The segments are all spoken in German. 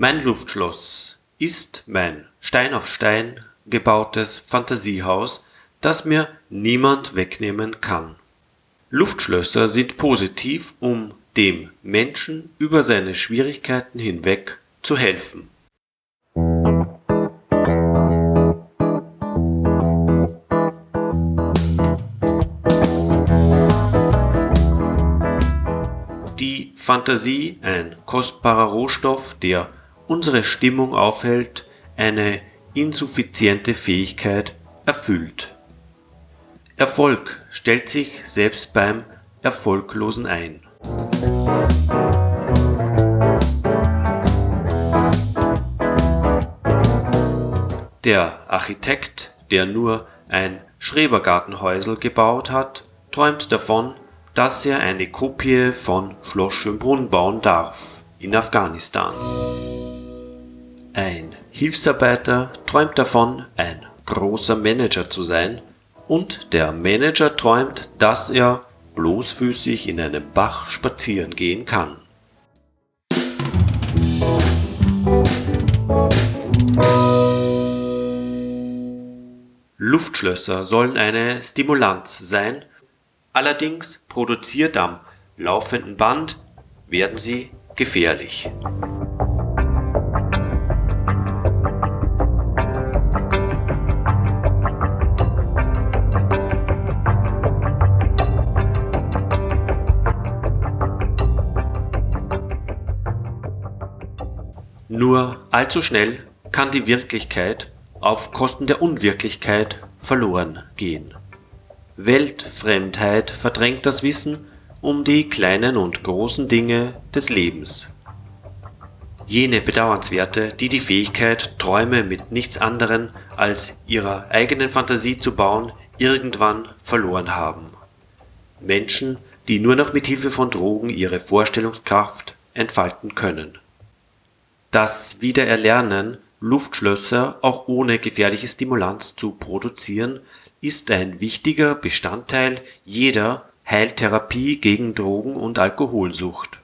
Mein Luftschloss ist mein Stein auf Stein gebautes Fantasiehaus, das mir niemand wegnehmen kann. Luftschlösser sind positiv, um dem Menschen über seine Schwierigkeiten hinweg zu helfen. Die Fantasie, ein kostbarer Rohstoff, der unsere Stimmung aufhält, eine insuffiziente Fähigkeit erfüllt. Erfolg stellt sich selbst beim Erfolglosen ein. Der Architekt, der nur ein Schrebergartenhäusel gebaut hat, träumt davon, dass er eine Kopie von Schloss Schönbrunn bauen darf in Afghanistan. Ein Hilfsarbeiter träumt davon, ein großer Manager zu sein, und der Manager träumt, dass er bloßfüßig in einem Bach spazieren gehen kann. Luftschlösser sollen eine Stimulanz sein, allerdings produziert am laufenden Band werden sie gefährlich. Nur allzu schnell kann die Wirklichkeit auf Kosten der Unwirklichkeit verloren gehen. Weltfremdheit verdrängt das Wissen um die kleinen und großen Dinge des Lebens. Jene Bedauernswerte, die die Fähigkeit, Träume mit nichts anderem als ihrer eigenen Fantasie zu bauen, irgendwann verloren haben. Menschen, die nur noch mit Hilfe von Drogen ihre Vorstellungskraft entfalten können. Das Wiedererlernen, Luftschlösser auch ohne gefährliche Stimulanz zu produzieren, ist ein wichtiger Bestandteil jeder Heiltherapie gegen Drogen- und Alkoholsucht.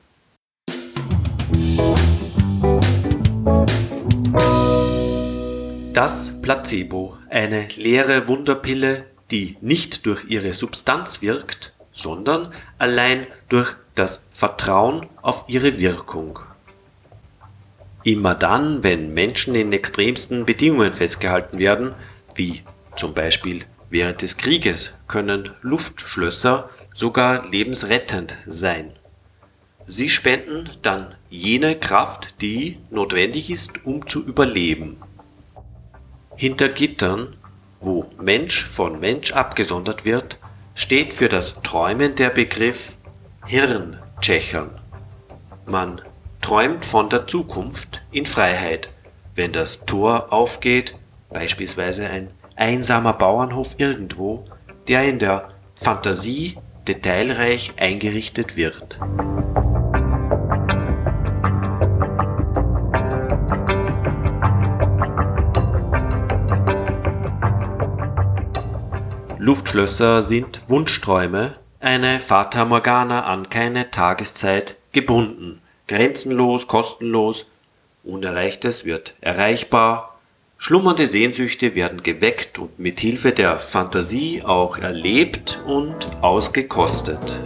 Das Placebo, eine leere Wunderpille, die nicht durch ihre Substanz wirkt, sondern allein durch das Vertrauen auf ihre Wirkung. Immer dann, wenn Menschen in extremsten Bedingungen festgehalten werden, wie zum Beispiel während des Krieges, können Luftschlösser sogar lebensrettend sein. Sie spenden dann jene Kraft, die notwendig ist, um zu überleben. Hinter Gittern, wo Mensch von Mensch abgesondert wird, steht für das Träumen der Begriff Hirntschechern. Man träumt von der Zukunft in Freiheit, wenn das Tor aufgeht, beispielsweise ein einsamer Bauernhof irgendwo, der in der Fantasie detailreich eingerichtet wird. Luftschlösser sind Wunschträume, eine Fata Morgana an keine Tageszeit gebunden grenzenlos, kostenlos, Unerreichtes wird erreichbar, schlummernde Sehnsüchte werden geweckt und mit Hilfe der Fantasie auch erlebt und ausgekostet.